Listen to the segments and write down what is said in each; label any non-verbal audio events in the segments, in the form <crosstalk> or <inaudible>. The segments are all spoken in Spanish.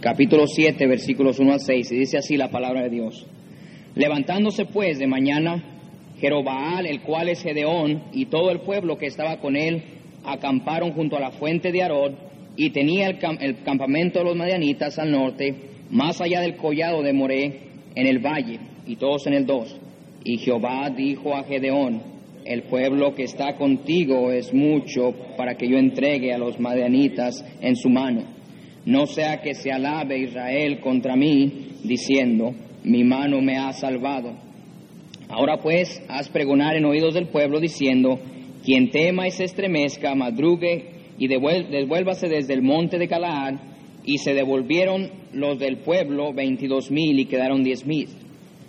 capítulo 7, versículos 1 al 6, y dice así la palabra de Dios. Levantándose pues de mañana, Jerobaal, el cual es Gedeón, y todo el pueblo que estaba con él, acamparon junto a la fuente de Arod, y tenía el, el campamento de los madianitas al norte, más allá del collado de Moré, en el valle, y todos en el dos. Y Jehová dijo a Gedeón, el pueblo que está contigo es mucho para que yo entregue a los madianitas en su mano. No sea que se alabe Israel contra mí, diciendo, mi mano me ha salvado. Ahora pues, haz pregonar en oídos del pueblo, diciendo, quien tema y se estremezca, madrugue y devuélvase desde el monte de Galaad, y se devolvieron los del pueblo veintidós mil y quedaron diez mil.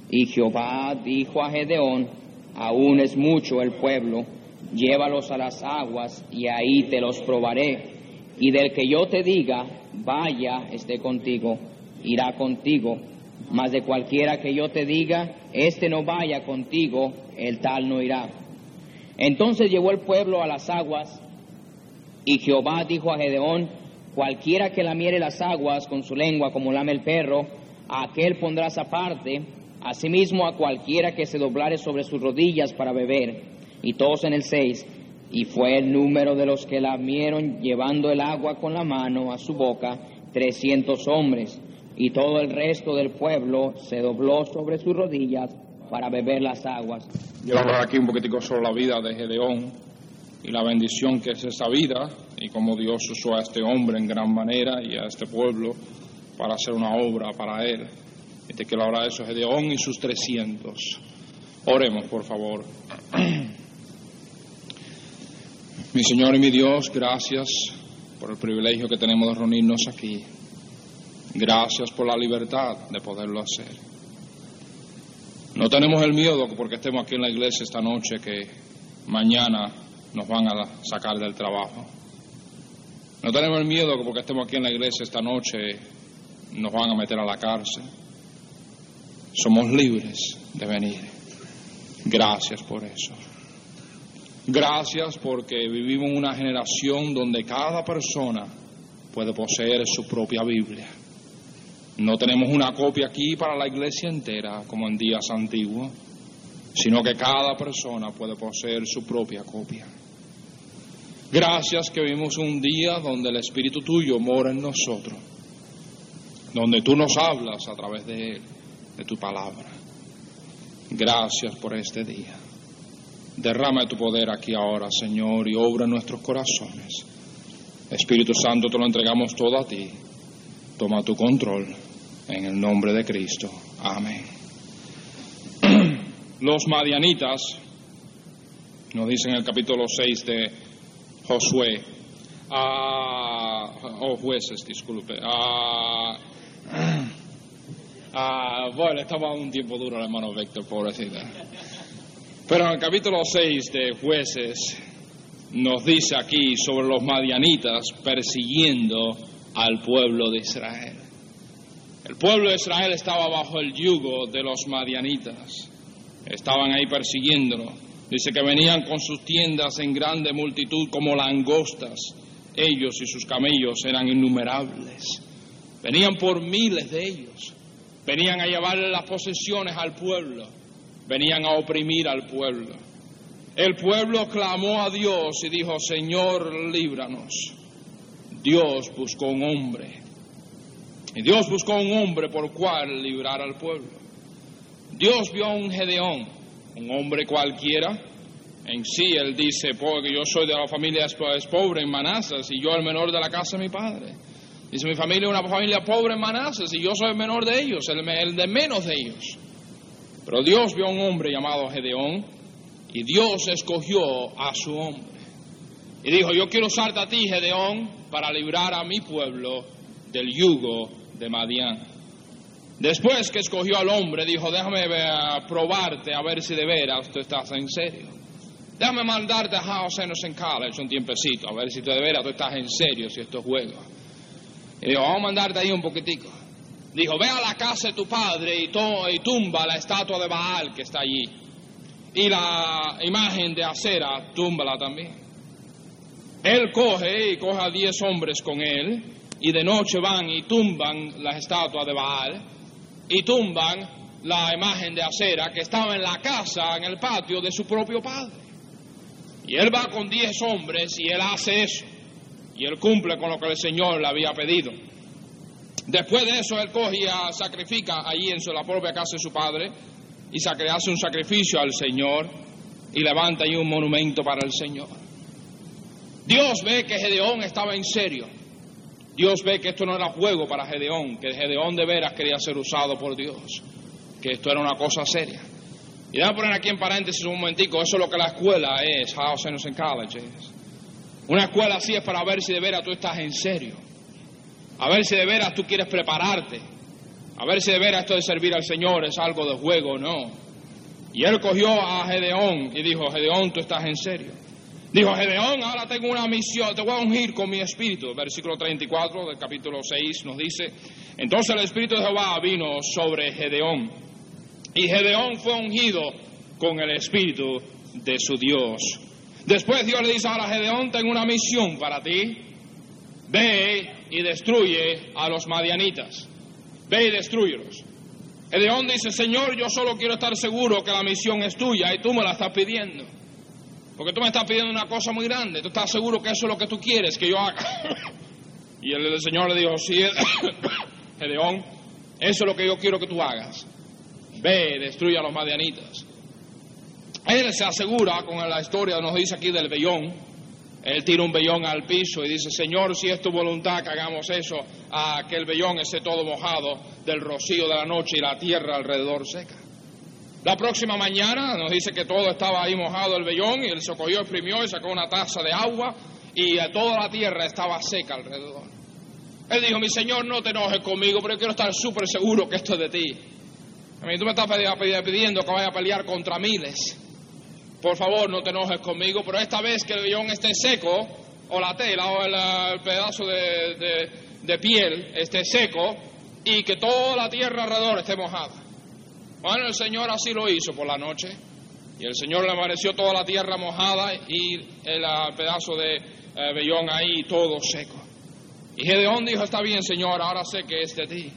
Y Jehová dijo a Gedeón, aún es mucho el pueblo, llévalos a las aguas y ahí te los probaré. Y del que yo te diga, vaya, esté contigo, irá contigo. Mas de cualquiera que yo te diga, este no vaya contigo, el tal no irá. Entonces llevó el pueblo a las aguas, y Jehová dijo a Gedeón, cualquiera que lamiere las aguas con su lengua como lame el perro, a aquel pondrás aparte, asimismo a cualquiera que se doblare sobre sus rodillas para beber. Y todos en el seis, y fue el número de los que lamieron llevando el agua con la mano a su boca, trescientos hombres, y todo el resto del pueblo se dobló sobre sus rodillas para beber las aguas. Yo hablar aquí un poquitico sobre la vida de Gedeón y la bendición que es esa vida y cómo Dios usó a este hombre en gran manera y a este pueblo para hacer una obra para él. Y te quiero hablar de eso, Gedeón y sus 300. Oremos, por favor. <clears throat> Mi Señor y mi Dios, gracias por el privilegio que tenemos de reunirnos aquí. Gracias por la libertad de poderlo hacer. No tenemos el miedo porque estemos aquí en la iglesia esta noche que mañana nos van a sacar del trabajo. No tenemos el miedo porque estemos aquí en la iglesia esta noche nos van a meter a la cárcel. Somos libres de venir. Gracias por eso. Gracias porque vivimos una generación donde cada persona puede poseer su propia Biblia. No tenemos una copia aquí para la iglesia entera, como en días antiguos, sino que cada persona puede poseer su propia copia. Gracias que vivimos un día donde el Espíritu tuyo mora en nosotros, donde tú nos hablas a través de él, de tu palabra. Gracias por este día. Derrama tu poder aquí ahora, Señor, y obra en nuestros corazones. Espíritu Santo, te lo entregamos todo a ti. Toma tu control en el nombre de Cristo. Amén. <clears throat> Los madianitas, nos dicen en el capítulo 6 de Josué, ah, o jueces, disculpe. ah, <clears throat> ah, bueno, estaba un tiempo duro el hermano Víctor, pobrecita. Pero en el capítulo 6 de jueces nos dice aquí sobre los madianitas persiguiendo al pueblo de Israel. El pueblo de Israel estaba bajo el yugo de los madianitas. Estaban ahí persiguiéndolo. Dice que venían con sus tiendas en grande multitud como langostas. Ellos y sus camellos eran innumerables. Venían por miles de ellos. Venían a llevarle las posesiones al pueblo. Venían a oprimir al pueblo. El pueblo clamó a Dios y dijo, Señor, líbranos. Dios buscó un hombre. Y Dios buscó un hombre por cual librar al pueblo. Dios vio a un Gedeón, un hombre cualquiera. En sí, él dice, porque yo soy de la familia pobre en Manasas y yo el menor de la casa de mi padre. Dice, mi familia es una familia pobre en Manasas y yo soy el menor de ellos, el, el de menos de ellos. Pero Dios vio a un hombre llamado Gedeón y Dios escogió a su hombre. Y dijo, yo quiero usarte a ti, Gedeón, para librar a mi pueblo del yugo de Madián. Después que escogió al hombre, dijo, déjame ver, probarte a ver si de veras tú estás en serio. Déjame mandarte a House Anderson College un tiempecito, a ver si tú de veras tú estás en serio, si esto es juego. Y dijo, vamos a mandarte ahí un poquitico. Dijo, ve a la casa de tu padre y, to y tumba la estatua de Baal que está allí. Y la imagen de acera, túmbala también. Él coge y coge a diez hombres con él y de noche van y tumban las estatuas de Baal y tumban la imagen de acera que estaba en la casa, en el patio de su propio padre. Y él va con diez hombres y él hace eso. Y él cumple con lo que el Señor le había pedido. Después de eso, él coge y sacrifica allí en la propia casa de su padre y hace un sacrificio al Señor y levanta ahí un monumento para el Señor. Dios ve que Gedeón estaba en serio. Dios ve que esto no era juego para Gedeón, que Gedeón de veras quería ser usado por Dios, que esto era una cosa seria. Y déjame poner aquí en paréntesis un momentico, eso es lo que la escuela es, House Innocent College es. Una escuela así es para ver si de veras tú estás en serio, a ver si de veras tú quieres prepararte, a ver si de veras esto de servir al Señor es algo de juego no. Y él cogió a Gedeón y dijo, Gedeón, tú estás en serio. Dijo Gedeón, ahora tengo una misión, te voy a ungir con mi espíritu. Versículo 34 del capítulo 6 nos dice, entonces el espíritu de Jehová vino sobre Gedeón. Y Gedeón fue ungido con el espíritu de su Dios. Después Dios le dice, ahora Gedeón, tengo una misión para ti. Ve y destruye a los madianitas. Ve y destruyelos. Gedeón dice, Señor, yo solo quiero estar seguro que la misión es tuya y tú me la estás pidiendo. Porque tú me estás pidiendo una cosa muy grande. Tú estás seguro que eso es lo que tú quieres que yo haga. <coughs> y el, Señor le dijo, sí, <coughs> Gedeón, eso es lo que yo quiero que tú hagas. Ve, destruye a los madianitas. Él se asegura con la historia, nos dice aquí del vellón. Él tira un vellón al piso y dice, Señor, si es tu voluntad que hagamos eso, a que el vellón esté todo mojado del rocío de la noche y la tierra alrededor seca. La próxima mañana nos dice que todo estaba ahí mojado el vellón y él se cogió, exprimió y sacó una taza de agua y toda la tierra estaba seca alrededor. Él dijo, mi Señor, no te enojes conmigo, pero quiero estar súper seguro que esto es de ti. A mí tú me estás pidiendo que vaya a pelear contra miles. Por favor, no te enojes conmigo, pero esta vez que el vellón esté seco, o la tela, o el, pedazo de, de piel esté seco, y que toda la tierra alrededor esté mojada. Bueno, el Señor así lo hizo por la noche. Y el Señor le amaneció toda la tierra mojada y el pedazo de eh, vellón ahí todo seco. Y Gedeón dijo, está bien, Señor, ahora sé que es de ti.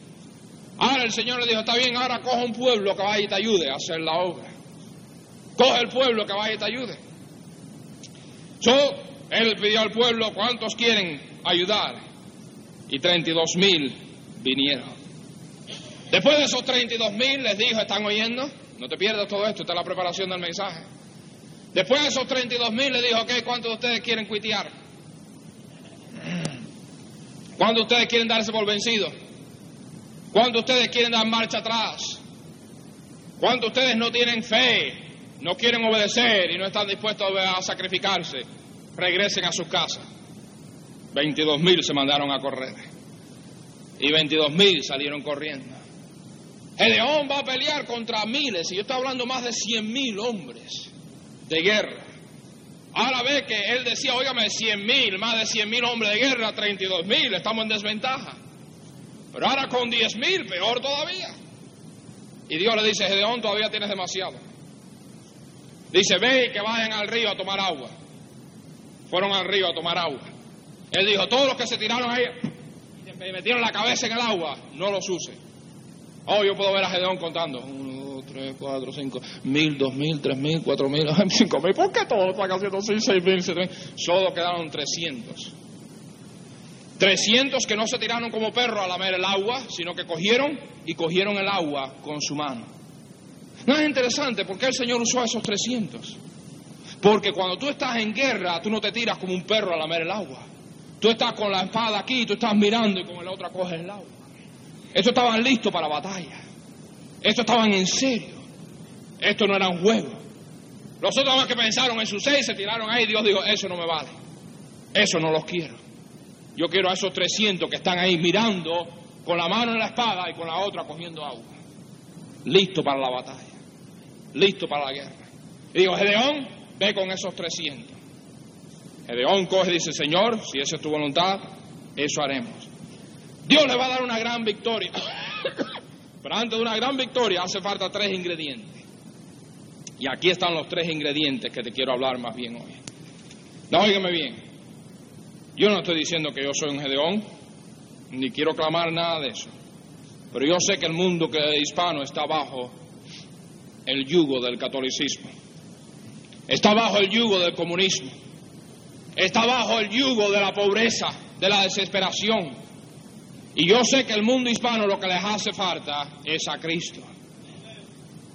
Ahora el Señor le dijo, está bien, ahora coge un pueblo que vaya y te ayude a hacer la obra. Coge el pueblo que vaya y te ayude. Yo, él pidió al pueblo, ¿cuántos quieren ayudar? Y 32 mil vinieron. Después de esos 32 mil, les dijo, ¿están oyendo? No te pierdas todo esto, está la preparación del mensaje. Después de esos 32 mil, le dijo, ok, ¿cuántos de ustedes quieren cuitear? ¿Cuántos de ustedes quieren darse por vencidos? ¿Cuántos de ustedes quieren dar marcha atrás? ¿Cuántos de ustedes no tienen fe, no quieren obedecer y no están dispuestos a sacrificarse? Regresen a sus casas. 22 mil se mandaron a correr. Y 22 mil salieron corriendo. Gedeón va a pelear contra miles, y yo estoy hablando más de cien mil hombres de guerra. Ahora ve que él decía, óigame, cien mil, más de cien mil hombres de guerra, 32 mil, estamos en desventaja. Pero ahora con diez mil, peor todavía. Y Dios le dice, Gedeón, todavía tienes demasiado. Dice, ve y que vayan al río a tomar agua. Fueron al río a tomar agua. Él dijo, todos los que se tiraron ahí, y metieron la cabeza en el agua, no los use. Oh, yo puedo ver a Gedeón contando. Uno, dos, tres, cuatro, cinco, mil, dos mil, tres mil, cuatro mil, <laughs> cinco mil. ¿Por qué todos están haciendo seis, seis mil, siete mil? Solo quedaron trescientos. Trescientos que no se tiraron como perros a lamer el agua, sino que cogieron y cogieron el agua con su mano. No es interesante porque el Señor usó esos trescientos. Porque cuando tú estás en guerra, tú no te tiras como un perro a lamer el agua. Tú estás con la espada aquí, tú estás mirando y con la otra coges el agua. Estos estaban listos para la batalla. Estos estaban en serio. Esto no era un juego. Los otros más que pensaron en sus seis se tiraron ahí. Dios dijo: Eso no me vale. Eso no los quiero. Yo quiero a esos 300 que están ahí mirando con la mano en la espada y con la otra cogiendo agua. Listo para la batalla. Listo para la guerra. Y digo: Gedeón, ve con esos 300. Gedeón coge y dice: Señor, si esa es tu voluntad, eso haremos. Dios le va a dar una gran victoria. <coughs> Pero antes de una gran victoria hace falta tres ingredientes. Y aquí están los tres ingredientes que te quiero hablar más bien hoy. No, óigame bien. Yo no estoy diciendo que yo soy un Gedeón. ni quiero clamar nada de eso. Pero yo sé que el mundo que hispano está bajo el yugo del catolicismo, está bajo el yugo del comunismo, está bajo el yugo de la pobreza, de la desesperación. Y yo sé que el mundo hispano lo que les hace falta es a Cristo.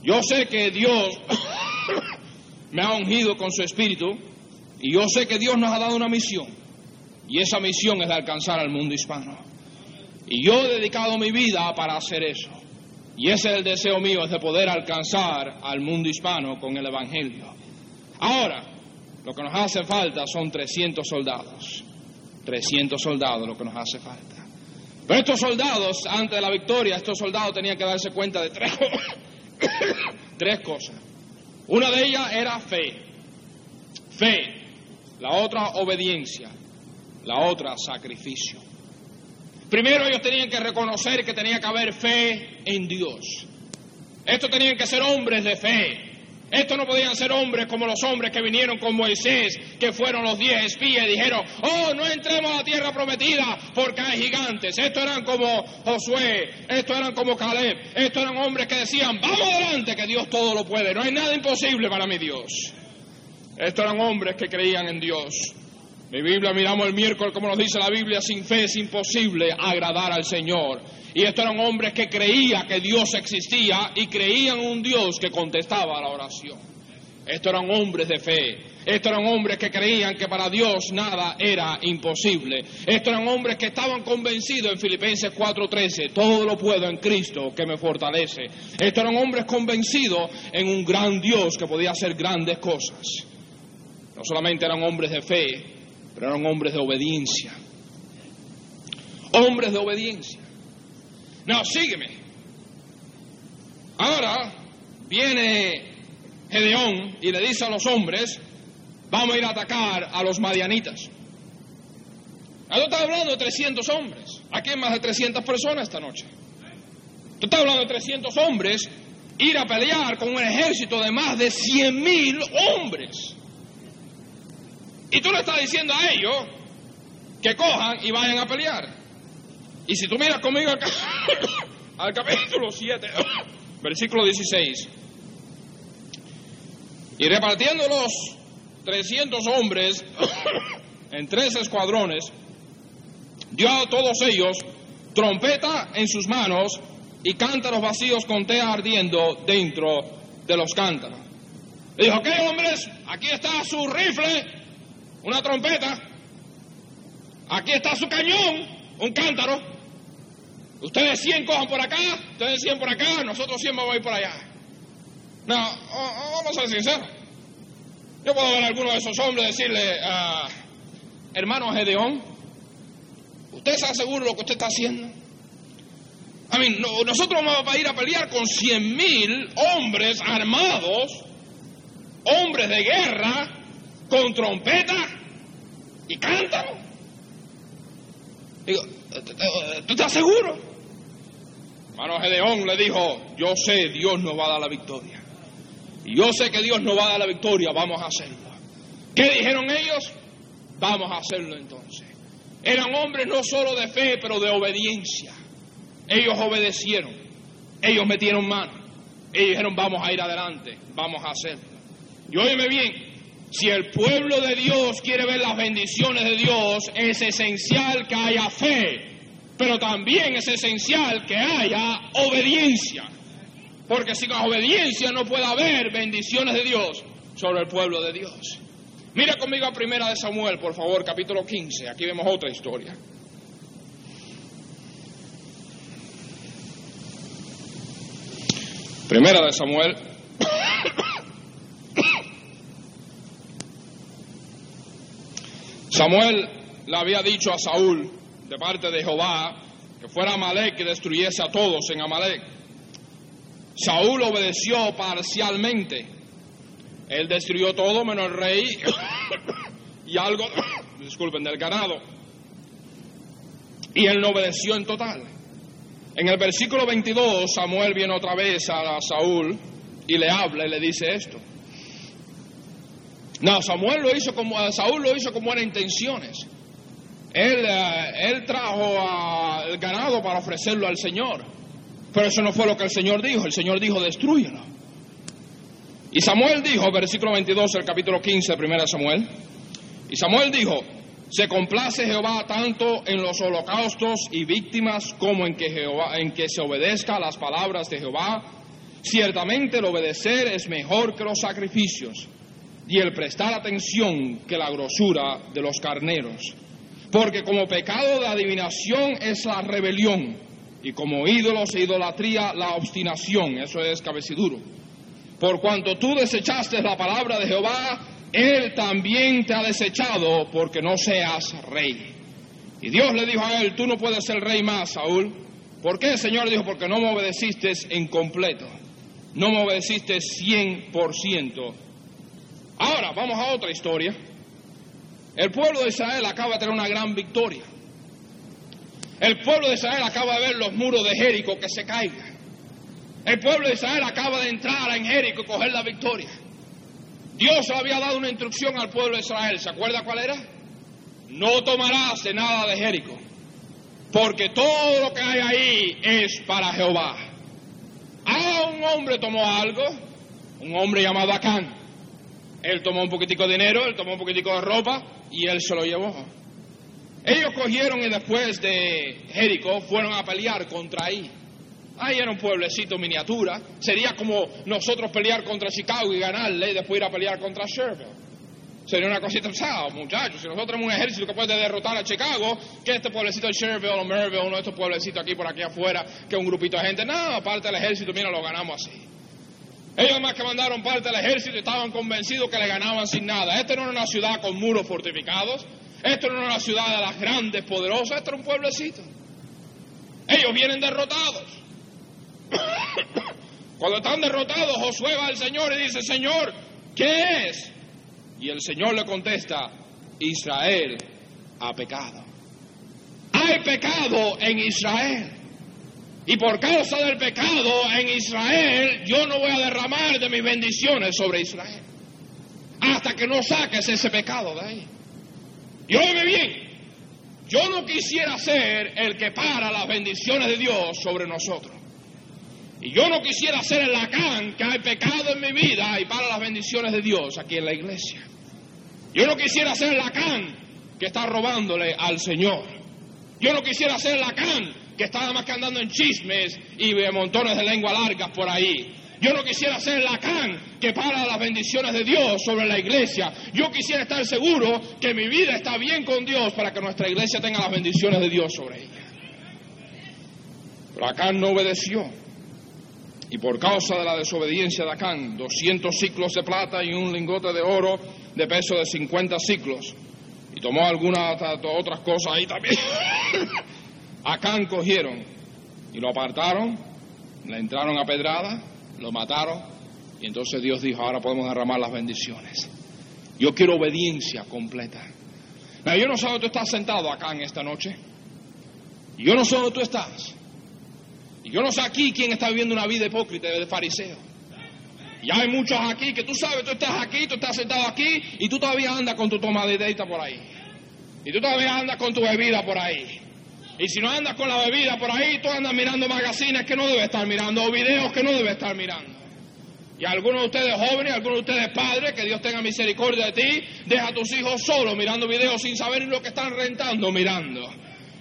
Yo sé que Dios <coughs> me ha ungido con su espíritu y yo sé que Dios nos ha dado una misión. Y esa misión es de alcanzar al mundo hispano. Y yo he dedicado mi vida para hacer eso. Y ese es el deseo mío, es de poder alcanzar al mundo hispano con el Evangelio. Ahora, lo que nos hace falta son 300 soldados. 300 soldados lo que nos hace falta. Pero estos soldados, antes de la victoria, estos soldados tenían que darse cuenta de tres, <coughs> tres cosas. Una de ellas era fe. Fe. La otra, obediencia. La otra, sacrificio. Primero ellos tenían que reconocer que tenía que haber fe en Dios. Estos tenían que ser hombres de fe. Estos no podían ser hombres como los hombres que vinieron con Moisés, que fueron los diez espías y dijeron, oh, no entremos a la tierra prometida porque hay gigantes. Estos eran como Josué, estos eran como Caleb, estos eran hombres que decían, vamos adelante, que Dios todo lo puede, no hay nada imposible para mi Dios. Estos eran hombres que creían en Dios. Mi Biblia, miramos el miércoles, como nos dice la Biblia, sin fe es imposible agradar al Señor. Y estos eran hombres que creían que Dios existía y creían un Dios que contestaba a la oración. Estos eran hombres de fe. Estos eran hombres que creían que para Dios nada era imposible. Estos eran hombres que estaban convencidos en Filipenses 4:13, todo lo puedo en Cristo que me fortalece. Estos eran hombres convencidos en un gran Dios que podía hacer grandes cosas. No solamente eran hombres de fe, pero eran hombres de obediencia. Hombres de obediencia. No, sígueme. Ahora viene Gedeón y le dice a los hombres, vamos a ir a atacar a los madianitas. Tú estás hablando de 300 hombres. Aquí hay más de 300 personas esta noche. Tú estás hablando de 300 hombres ir a pelear con un ejército de más de 100 mil hombres. Y tú le estás diciendo a ellos que cojan y vayan a pelear. Y si tú miras conmigo al, <coughs> al capítulo 7, <coughs> versículo 16, y repartiendo los 300 hombres <coughs> en tres escuadrones, dio a todos ellos trompeta en sus manos y cántaros vacíos con té ardiendo dentro de los cántaros. Le dijo, ¿qué hombres? Aquí está su rifle, una trompeta, aquí está su cañón, un cántaro. Ustedes 100 cojan por acá, ustedes 100 por acá, nosotros 100 vamos a ir por allá. No, vamos a ser sinceros. Yo puedo ver a alguno de esos hombres decirle, uh, hermano Gedeón, ¿usted está seguro de lo que usted está haciendo? A mí, no, nosotros vamos a ir a pelear con cien mil hombres armados, hombres de guerra, con trompeta y cántaro. Digo, ¿tú estás seguro? Hermano Gedeón le dijo, yo sé, Dios nos va a dar la victoria. Yo sé que Dios nos va a dar la victoria, vamos a hacerlo. ¿Qué dijeron ellos? Vamos a hacerlo entonces. Eran hombres no solo de fe, pero de obediencia. Ellos obedecieron, ellos metieron mano, ellos dijeron vamos a ir adelante, vamos a hacerlo. Y óyeme bien, si el pueblo de Dios quiere ver las bendiciones de Dios, es esencial que haya fe, pero también es esencial que haya obediencia. Porque sin obediencia no puede haber bendiciones de Dios sobre el pueblo de Dios. Mira conmigo a Primera de Samuel, por favor, capítulo 15. Aquí vemos otra historia. Primera de Samuel. <coughs> Samuel le había dicho a Saúl, de parte de Jehová, que fuera Amalek y destruyese a todos en Amalek. Saúl obedeció parcialmente. Él destruyó todo menos el rey <coughs> y algo, <coughs> disculpen, del ganado. Y él no obedeció en total. En el versículo 22, Samuel viene otra vez a Saúl y le habla y le dice esto. No, Samuel lo hizo como, Saúl lo hizo con buenas intenciones. él, eh, él trajo el ganado para ofrecerlo al Señor. Pero eso no fue lo que el Señor dijo. El Señor dijo, destruyelo. Y Samuel dijo, versículo 22 del capítulo 15 de 1 Samuel, y Samuel dijo, se complace Jehová tanto en los holocaustos y víctimas como en que, Jehová, en que se obedezca a las palabras de Jehová. Ciertamente el obedecer es mejor que los sacrificios y el prestar atención que la grosura de los carneros. Porque como pecado de adivinación es la rebelión y como ídolos e idolatría la obstinación, eso es cabeciduro. Por cuanto tú desechaste la palabra de Jehová, Él también te ha desechado porque no seas rey. Y Dios le dijo a él, tú no puedes ser rey más, Saúl. ¿Por qué, Señor? Dijo, porque no me obedeciste en completo. No me obedeciste 100%. Ahora, vamos a otra historia. El pueblo de Israel acaba de tener una gran victoria. El pueblo de Israel acaba de ver los muros de Jericó que se caigan. El pueblo de Israel acaba de entrar en Jericó y coger la victoria. Dios había dado una instrucción al pueblo de Israel. ¿Se acuerda cuál era? No tomarás nada de Jericó, porque todo lo que hay ahí es para Jehová. Ah, un hombre tomó algo, un hombre llamado Acán. Él tomó un poquitico de dinero, él tomó un poquitico de ropa y él se lo llevó. Ellos cogieron y después de Jericó fueron a pelear contra ahí. Ahí era un pueblecito miniatura. Sería como nosotros pelear contra Chicago y ganarle y después ir a pelear contra Sherville. Sería una cosita pesada, muchachos. Si nosotros tenemos un ejército que puede derrotar a Chicago, que este pueblecito de Sherville o Merville, uno de estos pueblecitos aquí por aquí afuera, que un grupito de gente, no, aparte del ejército, mira, lo ganamos así. Ellos más que mandaron parte del ejército estaban convencidos que le ganaban sin nada. Esta no era una ciudad con muros fortificados. Esto no era una ciudad de las grandes, poderosas. Esto era un pueblecito. Ellos vienen derrotados. <coughs> Cuando están derrotados, Josué va al Señor y dice, Señor, ¿qué es? Y el Señor le contesta, Israel ha pecado. Hay pecado en Israel. Y por causa del pecado en Israel, yo no voy a derramar de mis bendiciones sobre Israel. Hasta que no saques ese pecado de ahí. Y óyeme bien, yo no quisiera ser el que para las bendiciones de Dios sobre nosotros. Y yo no quisiera ser el lacán que hay pecado en mi vida y para las bendiciones de Dios aquí en la iglesia. Yo no quisiera ser el lacán que está robándole al Señor. Yo no quisiera ser el lacán que está nada más que andando en chismes y montones de lengua largas por ahí. Yo no quisiera ser lacán que para las bendiciones de Dios sobre la iglesia. Yo quisiera estar seguro que mi vida está bien con Dios para que nuestra iglesia tenga las bendiciones de Dios sobre ella. Pero Acán no obedeció. Y por causa de la desobediencia de Acán, 200 ciclos de plata y un lingote de oro de peso de 50 ciclos. Y tomó algunas otras cosas ahí también. <laughs> Acán cogieron y lo apartaron, le entraron a pedrada, lo mataron. Y entonces Dios dijo, ahora podemos derramar las bendiciones. Yo quiero obediencia completa. Pero yo no sé dónde tú estás sentado acá en esta noche. Yo no sé dónde tú estás. Y yo no sé aquí quién está viviendo una vida hipócrita de fariseo. Y hay muchos aquí que tú sabes, tú estás aquí, tú estás sentado aquí y tú todavía andas con tu toma de por ahí. Y tú todavía andas con tu bebida por ahí. Y si no andas con la bebida por ahí, tú andas mirando magazines que no debes estar mirando o videos que no debes estar mirando. Y algunos de ustedes jóvenes, algunos de ustedes padres, que Dios tenga misericordia de ti, deja a tus hijos solos mirando videos sin saber lo que están rentando mirando.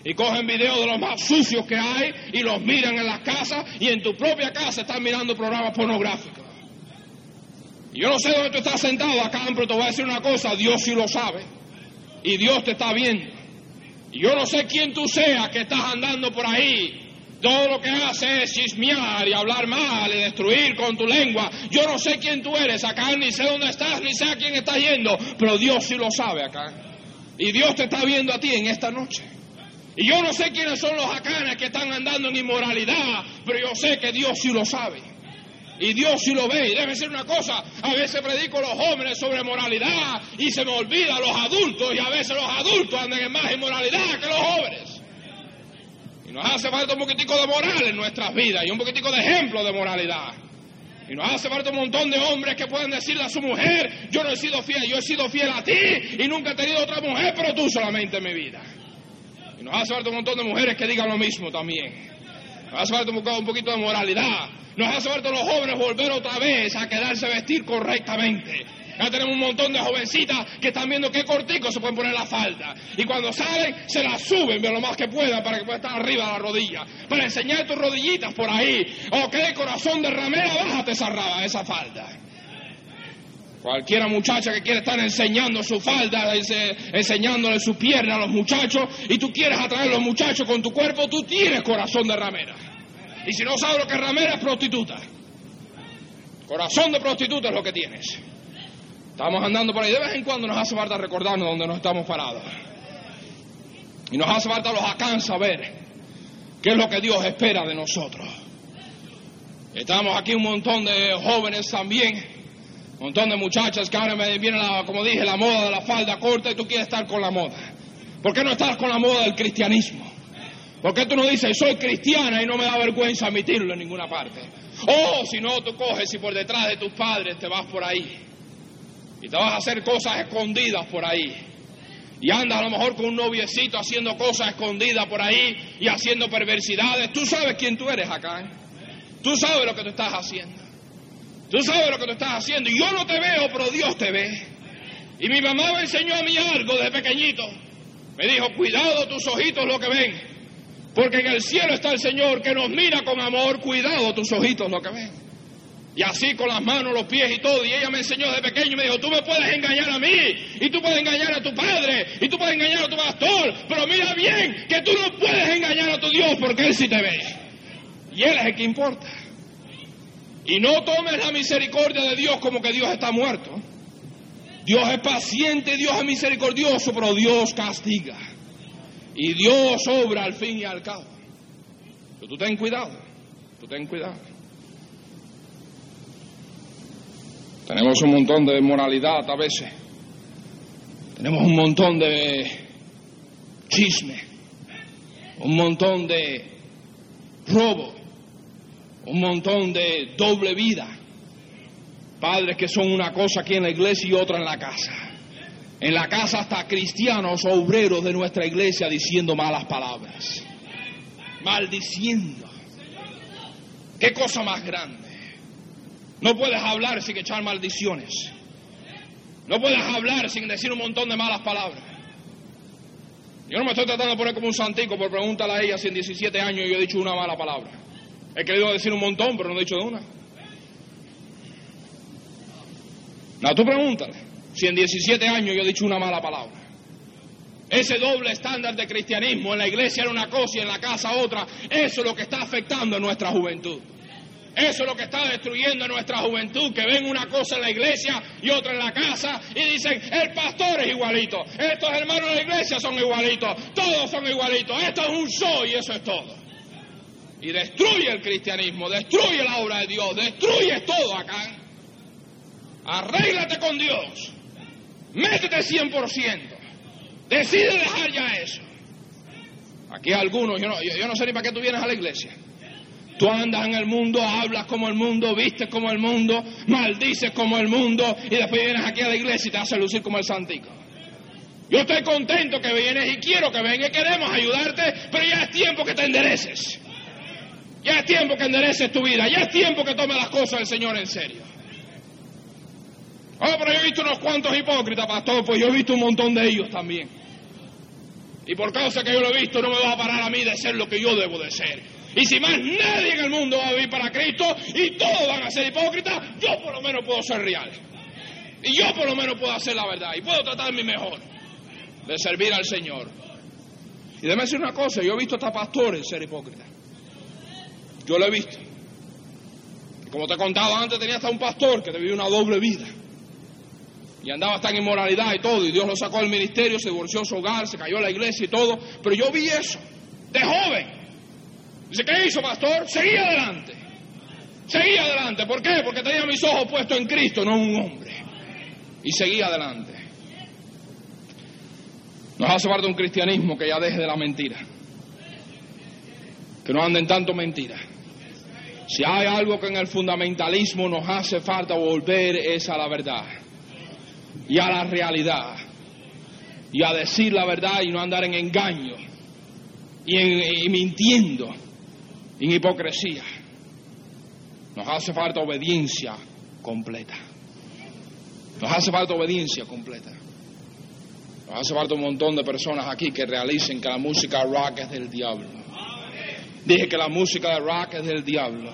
Y cogen videos de los más sucios que hay y los miran en las casas y en tu propia casa están mirando programas pornográficos. Y yo no sé dónde tú estás sentado acá, pero te voy a decir una cosa, Dios sí lo sabe. Y Dios te está viendo. Yo no sé quién tú seas que estás andando por ahí. Todo lo que haces es chismear y hablar mal y destruir con tu lengua. Yo no sé quién tú eres acá, ni sé dónde estás, ni sé a quién estás yendo, pero Dios sí lo sabe acá. Y Dios te está viendo a ti en esta noche. Y yo no sé quiénes son los acanes que están andando en inmoralidad, pero yo sé que Dios sí lo sabe. Y Dios sí lo ve. Y debe ser una cosa, a veces predico a los jóvenes sobre moralidad y se me olvida a los adultos y a veces los adultos andan en más inmoralidad que los jóvenes. Y nos hace falta un poquitico de moral en nuestras vidas y un poquitico de ejemplo de moralidad. Y nos hace falta un montón de hombres que puedan decirle a su mujer, yo no he sido fiel, yo he sido fiel a ti y nunca he tenido otra mujer, pero tú solamente en mi vida. Y nos hace falta un montón de mujeres que digan lo mismo también. Nos hace falta un poquito de moralidad. Nos hace falta los jóvenes volver otra vez a quedarse vestir correctamente. Ya tenemos un montón de jovencitas que están viendo qué cortico se pueden poner la falda. Y cuando salen, se la suben lo más que puedan para que pueda estar arriba de la rodilla. Para enseñar tus rodillitas por ahí. Ok, corazón de ramera, bájate esa raba, esa falda. Cualquiera muchacha que quiere estar enseñando su falda, enseñándole su pierna a los muchachos, y tú quieres atraer a los muchachos con tu cuerpo, tú tienes corazón de ramera. Y si no sabes lo que ramera, es prostituta. Corazón de prostituta es lo que tienes. Estamos andando por ahí. De vez en cuando nos hace falta recordarnos dónde nos estamos parados. Y nos hace falta los acá saber qué es lo que Dios espera de nosotros. Estamos aquí un montón de jóvenes también, un montón de muchachas que ahora me viene, la, como dije, la moda de la falda corta y tú quieres estar con la moda. ¿Por qué no estás con la moda del cristianismo? ¿Por qué tú no dices, soy cristiana y no me da vergüenza admitirlo en ninguna parte? Oh, si no, tú coges y por detrás de tus padres te vas por ahí y te vas a hacer cosas escondidas por ahí. Y andas a lo mejor con un noviecito haciendo cosas escondidas por ahí y haciendo perversidades. Tú sabes quién tú eres acá. Tú sabes lo que tú estás haciendo. Tú sabes lo que tú estás haciendo. Yo no te veo, pero Dios te ve. Y mi mamá me enseñó a mí algo desde pequeñito. Me dijo, cuidado tus ojitos lo que ven. Porque en el cielo está el Señor que nos mira con amor. Cuidado tus ojitos lo que ven. Y así con las manos, los pies y todo. Y ella me enseñó desde pequeño y me dijo, tú me puedes engañar a mí, y tú puedes engañar a tu padre, y tú puedes engañar a tu pastor, pero mira bien que tú no puedes engañar a tu Dios porque Él sí te ve. Y Él es el que importa. Y no tomes la misericordia de Dios como que Dios está muerto. Dios es paciente, Dios es misericordioso, pero Dios castiga. Y Dios obra al fin y al cabo. Pero tú ten cuidado, tú ten cuidado. Tenemos un montón de moralidad a veces. Tenemos un montón de chisme. Un montón de robo. Un montón de doble vida. Padres que son una cosa aquí en la iglesia y otra en la casa. En la casa hasta cristianos obreros de nuestra iglesia diciendo malas palabras. Maldiciendo. ¿Qué cosa más grande? No puedes hablar sin echar maldiciones. No puedes hablar sin decir un montón de malas palabras. Yo no me estoy tratando de poner como un santico por preguntarle a ella si en 17 años yo he dicho una mala palabra. He querido decir un montón, pero no he dicho de una. No, tú pregúntale si en 17 años yo he dicho una mala palabra. Ese doble estándar de cristianismo en la iglesia era una cosa y en la casa otra, eso es lo que está afectando a nuestra juventud. Eso es lo que está destruyendo nuestra juventud, que ven una cosa en la iglesia y otra en la casa y dicen, el pastor es igualito, estos hermanos de la iglesia son igualitos, todos son igualitos, esto es un show y eso es todo. Y destruye el cristianismo, destruye la obra de Dios, destruye todo acá. Arréglate con Dios, métete 100%, decide dejar ya eso. Aquí algunos, yo no, yo no sé ni para qué tú vienes a la iglesia. Tú andas en el mundo, hablas como el mundo, vistes como el mundo, maldices como el mundo y después vienes aquí a la iglesia y te haces lucir como el santico. Yo estoy contento que vienes y quiero que vengas y queremos ayudarte, pero ya es tiempo que te endereces. Ya es tiempo que endereces tu vida, ya es tiempo que tomes las cosas del Señor en serio. Oh, pero yo he visto unos cuantos hipócritas, pastor, pues yo he visto un montón de ellos también. Y por causa que yo lo he visto, no me va a parar a mí de ser lo que yo debo de ser. Y si más nadie en el mundo va a vivir para Cristo y todos van a ser hipócritas, yo por lo menos puedo ser real. Y yo por lo menos puedo hacer la verdad y puedo tratar mi mejor de servir al Señor. Y déjame decir una cosa, yo he visto hasta pastores ser hipócritas. Yo lo he visto. Como te he contado antes, tenía hasta un pastor que vivía una doble vida. Y andaba hasta en inmoralidad y todo. Y Dios lo sacó del ministerio, se divorció su hogar, se cayó a la iglesia y todo. Pero yo vi eso, de joven. Dice, ¿qué hizo, pastor? Seguí adelante. Seguí adelante. ¿Por qué? Porque tenía mis ojos puestos en Cristo, no en un hombre. Y seguí adelante. Nos hace falta un cristianismo que ya deje de la mentira. Que no anden tanto mentiras. Si hay algo que en el fundamentalismo nos hace falta volver es a la verdad y a la realidad y a decir la verdad y no andar en engaño y, en- y mintiendo, en hipocresía. Nos hace falta obediencia completa. Nos hace falta obediencia completa. Nos hace falta un montón de personas aquí que realicen que la música rock es del diablo. Dije que la música de rock es del diablo.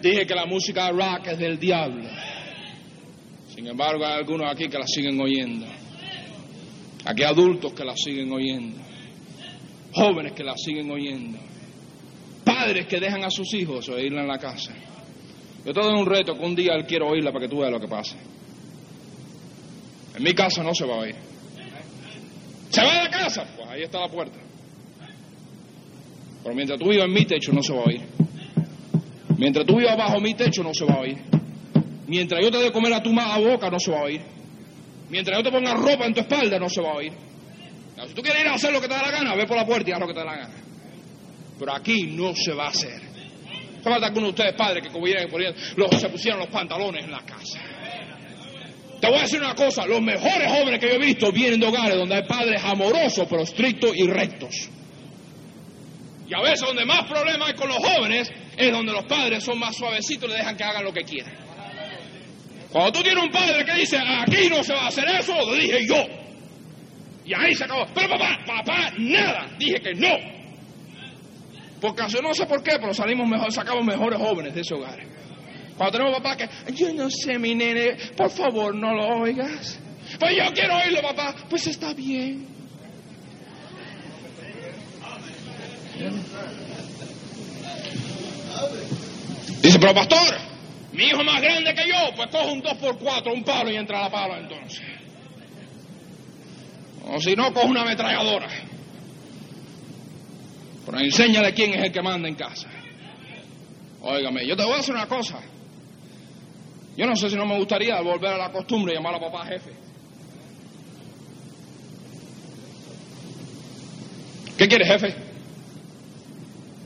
Dije que la música de rock es del diablo. Sin embargo, hay algunos aquí que la siguen oyendo. Aquí hay adultos que la siguen oyendo. Jóvenes que la siguen oyendo. Padres que dejan a sus hijos oírla en la casa. Yo te doy un reto que un día él quiere oírla para que tú veas lo que pasa. En mi casa no se va a oír. ¿Se va de casa? Pues ahí está la puerta. Pero mientras tú vivas en mi techo no se va a oír. Mientras tú vivas bajo mi techo no se va a oír. Mientras yo te dé comer a tu a boca no se va a oír. Mientras yo te ponga ropa en tu espalda no se va a oír. Si tú quieres ir a hacer lo que te da la gana, ve por la puerta y haz lo que te da la gana. Pero aquí no se va a hacer. Hace falta algunos de ustedes padres que ponían- los- se pusieran los pantalones en la casa. Te voy a decir una cosa, los mejores jóvenes que yo he visto vienen de hogares donde hay padres amorosos, pero estrictos y rectos. Y a veces donde más problemas hay con los jóvenes es donde los padres son más suavecitos y le dejan que hagan lo que quieran. Cuando tú tienes un padre que dice, aquí no se va a hacer eso, lo dije yo. Y ahí se acabó. Pero papá, papá, nada, dije que no. Porque no sé por qué, pero salimos mejor, sacamos mejores jóvenes de ese hogar. Cuando tenemos papá que, yo no sé, mi nene, por favor no lo oigas. Pues yo quiero oírlo, papá. Pues está bien. Dice, pero pastor, mi hijo más grande que yo, pues coge un 2x4, un palo y entra a la pala entonces. O si no, coge una ametralladora. Pero enséñale quién es el que manda en casa. Óigame, yo te voy a decir una cosa. Yo no sé si no me gustaría volver a la costumbre de llamar a papá jefe. ¿Qué quiere jefe?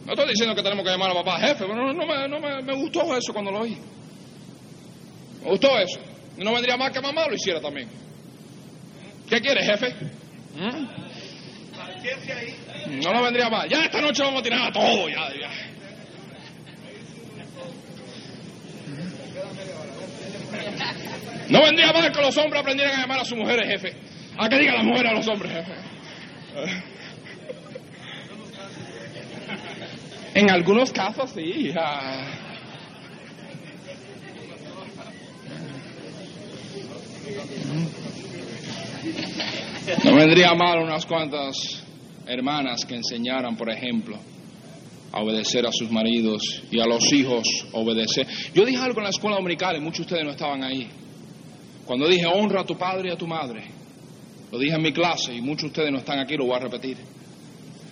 No estoy diciendo que tenemos que llamar a papá jefe, pero no, no me, no me- me gustó eso cuando lo oí. Me gustó eso. No vendría mal que mamá lo hiciera también. ¿Qué quiere jefe? ¿Mm? No lo vendría mal. Ya esta noche vamos a tirar a todo. Ya. No vendría mal que los hombres aprendieran a llamar a sus mujeres jefe. A que digan las mujeres a los hombres jefe. En algunos casos sí. No vendría mal unas cuantas hermanas que enseñaran, por ejemplo, a obedecer a sus maridos y a los hijos obedecer. Yo dije algo en la escuela dominical y muchos de ustedes no estaban ahí. Cuando dije honra a tu padre y a tu madre, lo dije en mi clase y muchos de ustedes no están aquí, lo voy a repetir.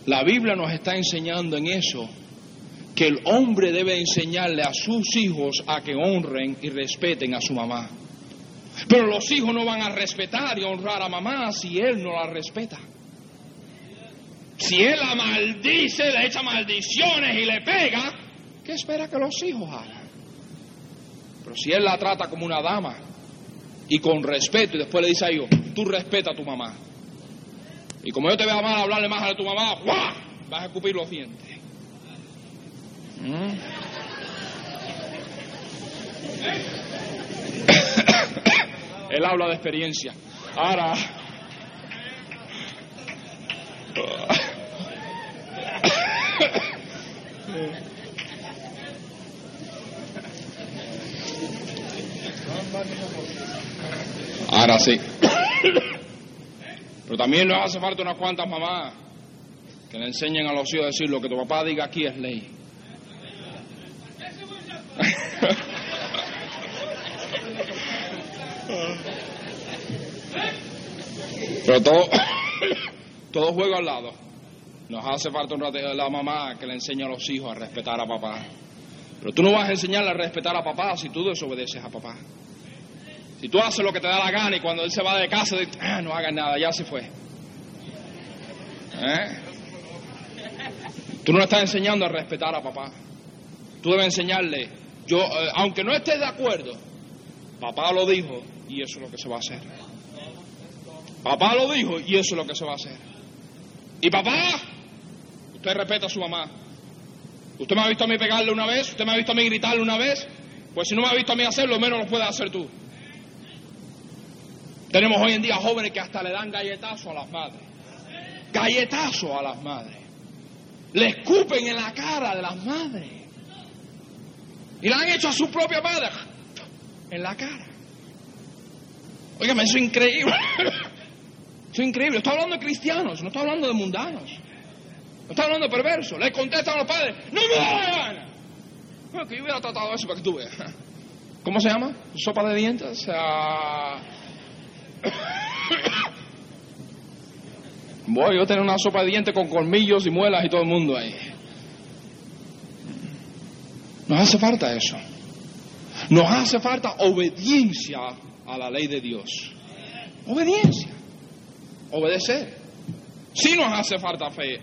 La Biblia nos está enseñando en eso que el hombre debe enseñarle a sus hijos a que honren y respeten a su mamá. Pero los hijos no van a respetar y honrar a mamá si él no la respeta. Si él la maldice, le echa maldiciones y le pega, ¿qué espera que los hijos hagan? Pero si él la trata como una dama y con respeto y después le dice a ellos, tú respeta a tu mamá. Y como yo te vea mal hablarle más a tu mamá, ¡guau! vas a escupir los dientes. ¿Mm? Él habla de experiencia. Ahora. Ahora sí. Pero también nos hace falta unas cuantas mamás que le enseñen a los hijos a decir lo que tu papá diga aquí es ley. Pero todo, <coughs> todo juego al lado. Nos hace falta un rato la mamá que le enseña a los hijos a respetar a papá. Pero tú no vas a enseñarle a respetar a papá si tú desobedeces a papá. Si tú haces lo que te da la gana y cuando él se va de casa, ah, no hagas nada, ya se fue. ¿Eh? Tú no le estás enseñando a respetar a papá. Tú debes enseñarle, yo, eh, aunque no estés de acuerdo, papá lo dijo y eso es lo que se va a hacer. Papá lo dijo y eso es lo que se va a hacer. Y papá, Usted respeta a su mamá. ¿Usted me ha visto a mí pegarle una vez? ¿Usted me ha visto a mí gritarle una vez? Pues si no me ha visto a mí hacerlo, menos lo puedes hacer tú. Tenemos hoy en día jóvenes que hasta le dan galletazo a las madres. Galletazo a las madres. Le escupen en la cara de las madres. Y la han hecho a su propia madre. En la cara. Óigame, eso es increíble. <laughs> Eso es increíble. Estoy hablando de cristianos, no estoy hablando de mundanos. No estoy hablando de perversos. Le contestan a los padres, ¡No me hagan! Bueno, que yo hubiera tratado eso para que tú veas. ¿Cómo se llama? ¿Sopa de dientes? <coughs> Voy yo tener una sopa de dientes con colmillos y muelas y todo el mundo ahí. Nos hace falta eso. Nos hace falta obediencia a la ley de Dios. Obediencia. Obedecer. Sí nos hace falta fe,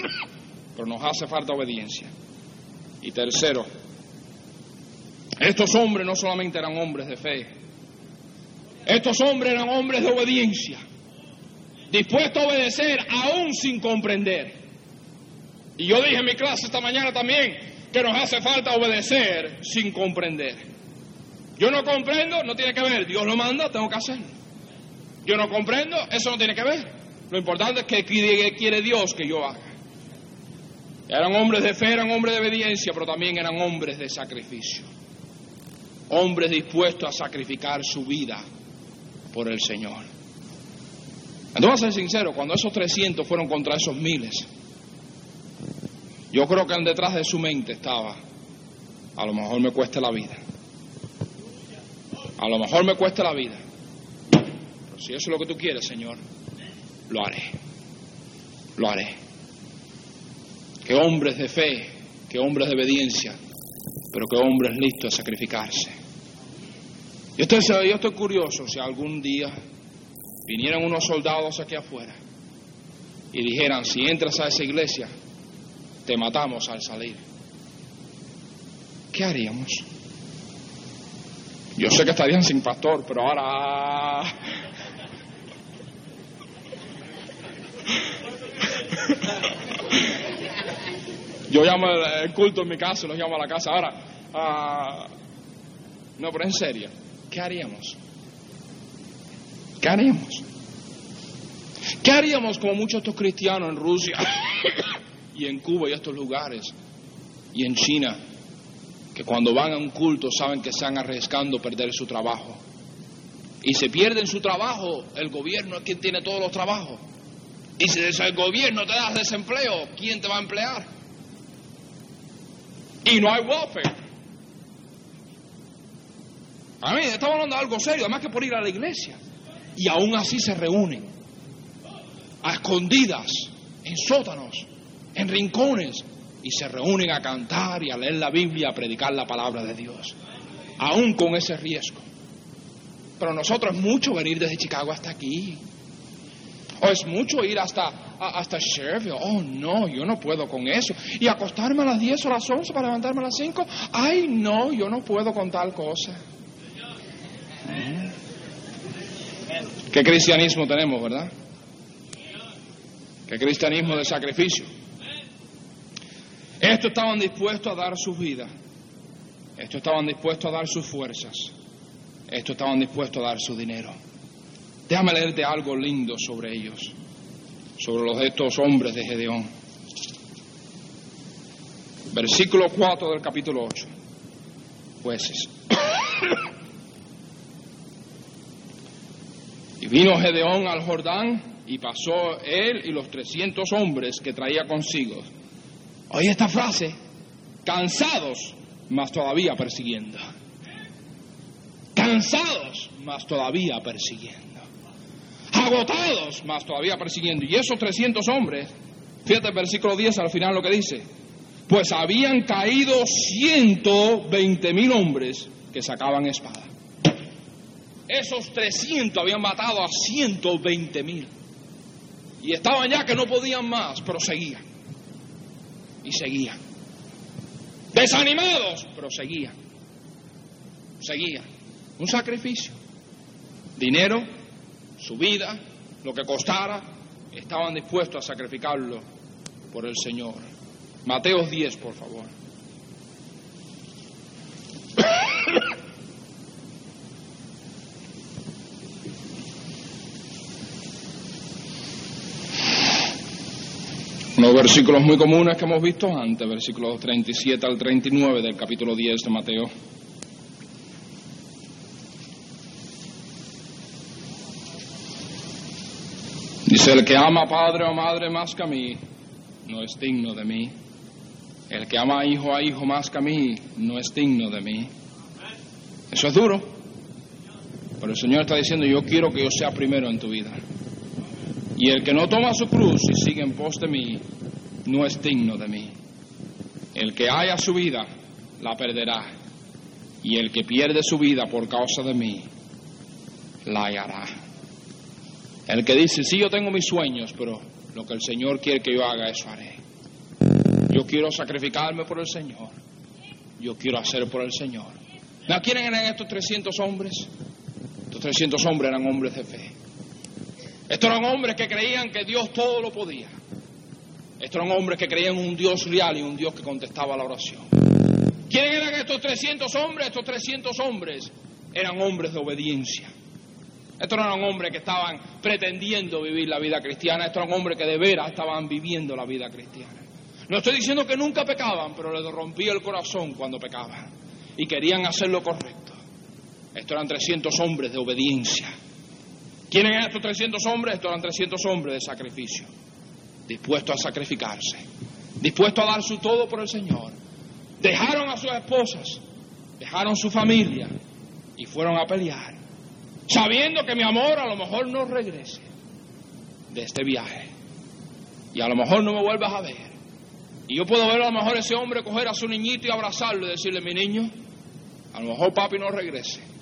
<coughs> pero nos hace falta obediencia. Y tercero, estos hombres no solamente eran hombres de fe, estos hombres eran hombres de obediencia, dispuestos a obedecer aún sin comprender. Y yo dije en mi clase esta mañana también que nos hace falta obedecer sin comprender. Yo no comprendo, no tiene que ver, Dios lo manda, tengo que hacerlo. Yo no comprendo, eso no tiene que ver. Lo importante es que quiere Dios que yo haga. Eran hombres de fe, eran hombres de obediencia, pero también eran hombres de sacrificio. Hombres dispuestos a sacrificar su vida por el Señor. Entonces, a ser sincero, cuando esos 300 fueron contra esos miles, yo creo que detrás de su mente estaba, a lo mejor me cueste la vida. A lo mejor me cueste la vida. Pero si eso es lo que tú quieres, Señor, lo haré. Lo haré. Que hombres de fe, que hombres de obediencia, pero que hombres listos a sacrificarse. Yo estoy, yo estoy curioso si algún día vinieran unos soldados aquí afuera y dijeran, si entras a esa iglesia, te matamos al salir. ¿Qué haríamos? Yo sé que estarían sin pastor, pero ahora Yo llamo el, culto en mi casa, los llamo a la casa. Ahora, uh, no, pero en serio, ¿qué haríamos? ¿Qué haríamos? ¿Qué haríamos como muchos estos cristianos en Rusia y en Cuba y estos lugares y en China, que cuando van a un culto saben que están arriesgando perder su trabajo? Y se pierden su trabajo, el gobierno es quien tiene todos los trabajos. Y si el gobierno te da desempleo, ¿quién te va a emplear? Y no hay welfare. A mí, estamos hablando de algo serio, además que por ir a la iglesia. Y aún así se reúnen, a escondidas, en sótanos, en rincones, y se reúnen a cantar y a leer la Biblia, a predicar la palabra de Dios. Aún con ese riesgo. Pero nosotros es mucho venir desde Chicago hasta aquí. O es mucho ir hasta, hasta Sherville. Oh, no, yo no puedo con eso. Y acostarme a las 10 o las 11 para levantarme a las 5. Ay, no, yo no puedo con tal cosa. ¿Qué cristianismo tenemos, verdad? ¿Qué cristianismo de sacrificio? Estos estaban dispuestos a dar su vida. Estos estaban dispuestos a dar sus fuerzas. Estos estaban dispuestos a dar su dinero. Déjame leerte algo lindo sobre ellos, sobre los de estos hombres de Gedeón. Versículo 4 del capítulo 8. Jueces. <coughs> y vino Gedeón al Jordán y pasó él y los 300 hombres que traía consigo. Oye esta frase, cansados, mas todavía persiguiendo. Cansados, mas todavía persiguiendo agotados, más todavía persiguiendo. Y esos 300 hombres, fíjate el versículo 10 al final lo que dice, pues habían caído 120 mil hombres que sacaban espada. Esos 300 habían matado a 120 mil. Y estaban ya que no podían más, pero seguían. Y seguían. Desanimados, pero seguían. Seguían. Un sacrificio. Dinero, su vida, lo que costara, estaban dispuestos a sacrificarlo por el Señor. Mateo 10, por favor. Unos versículos muy comunes que hemos visto antes, versículos 37 al 39 del capítulo 10 de Mateo. Dice, el que ama a padre o madre más que a mí, no es digno de mí. El que ama hijo a hijo más que a mí, no es digno de mí. Eso es duro. Pero el Señor está diciendo, yo quiero que yo sea primero en tu vida. Y el que no toma su cruz y sigue en pos de mí, no es digno de mí. El que haya su vida, la perderá. Y el que pierde su vida por causa de mí, la hallará. El que dice, sí, yo tengo mis sueños, pero lo que el Señor quiere que yo haga, eso haré. Yo quiero sacrificarme por el Señor. Yo quiero hacer por el Señor. ¿No quieren eran estos 300 hombres? Estos 300 hombres eran hombres de fe. Estos eran hombres que creían que Dios todo lo podía. Estos eran hombres que creían en un Dios real y un Dios que contestaba la oración. ¿Quiénes eran estos 300 hombres? Estos 300 hombres eran hombres de obediencia. Estos no eran hombres que estaban pretendiendo vivir la vida cristiana, estos eran hombres que de veras estaban viviendo la vida cristiana. No estoy diciendo que nunca pecaban, pero les rompía el corazón cuando pecaban y querían hacer lo correcto. Estos eran 300 hombres de obediencia. ¿Quiénes eran estos 300 hombres? Estos eran 300 hombres de sacrificio, dispuestos a sacrificarse, dispuestos a dar su todo por el Señor. Dejaron a sus esposas, dejaron su familia y fueron a pelear, sabiendo que mi amor a lo mejor no regrese de este viaje y a lo mejor no me vuelvas a ver. Y yo puedo ver a lo mejor ese hombre coger a su niñito y abrazarlo y decirle, mi niño, a lo mejor papi no regrese.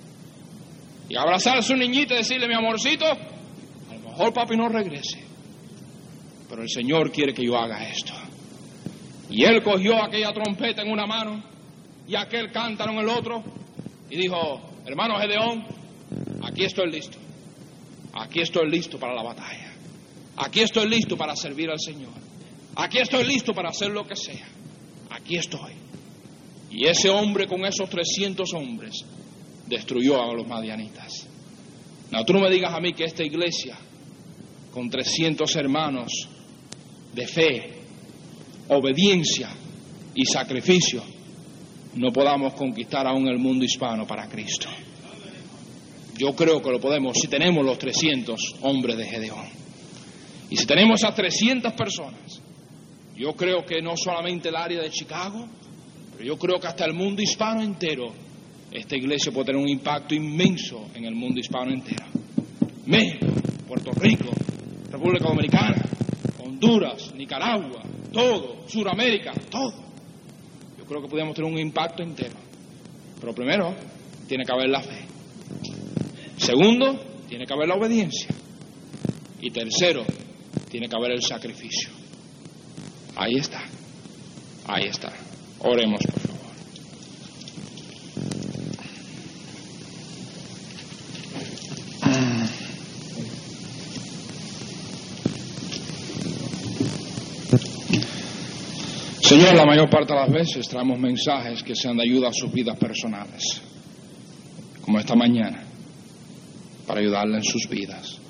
Y abrazar a su niñito y decirle, mi amorcito, a lo mejor papi no regrese. Pero el Señor quiere que yo haga esto. Y él cogió aquella trompeta en una mano y aquel cántaro en el otro y dijo, hermano Gedeón, aquí estoy listo. Aquí estoy listo para la batalla. Aquí estoy listo para servir al Señor. Aquí estoy listo para hacer lo que sea. Aquí estoy. Y ese hombre con esos 300 hombres destruyó a los madianitas. No, tú no me digas a mí que esta iglesia, con 300 hermanos de fe, obediencia y sacrificio, no podamos conquistar aún el mundo hispano para Cristo. Yo creo que lo podemos si tenemos los 300 hombres de Gedeón. Y si tenemos esas 300 personas, yo creo que no solamente el área de Chicago, pero yo creo que hasta el mundo hispano entero, esta iglesia puede tener un impacto inmenso en el mundo hispano entero. México, Puerto Rico, República Dominicana, Honduras, Nicaragua, todo, Sudamérica, todo. Yo creo que podemos tener un impacto entero. Pero primero, tiene que haber la fe. Segundo, tiene que haber la obediencia. Y tercero, tiene que haber el sacrificio. Ahí está. Ahí está. Oremos, Señor, la mayor parte de las veces traemos mensajes que sean de ayuda a sus vidas personales, como esta mañana, para ayudarle en sus vidas.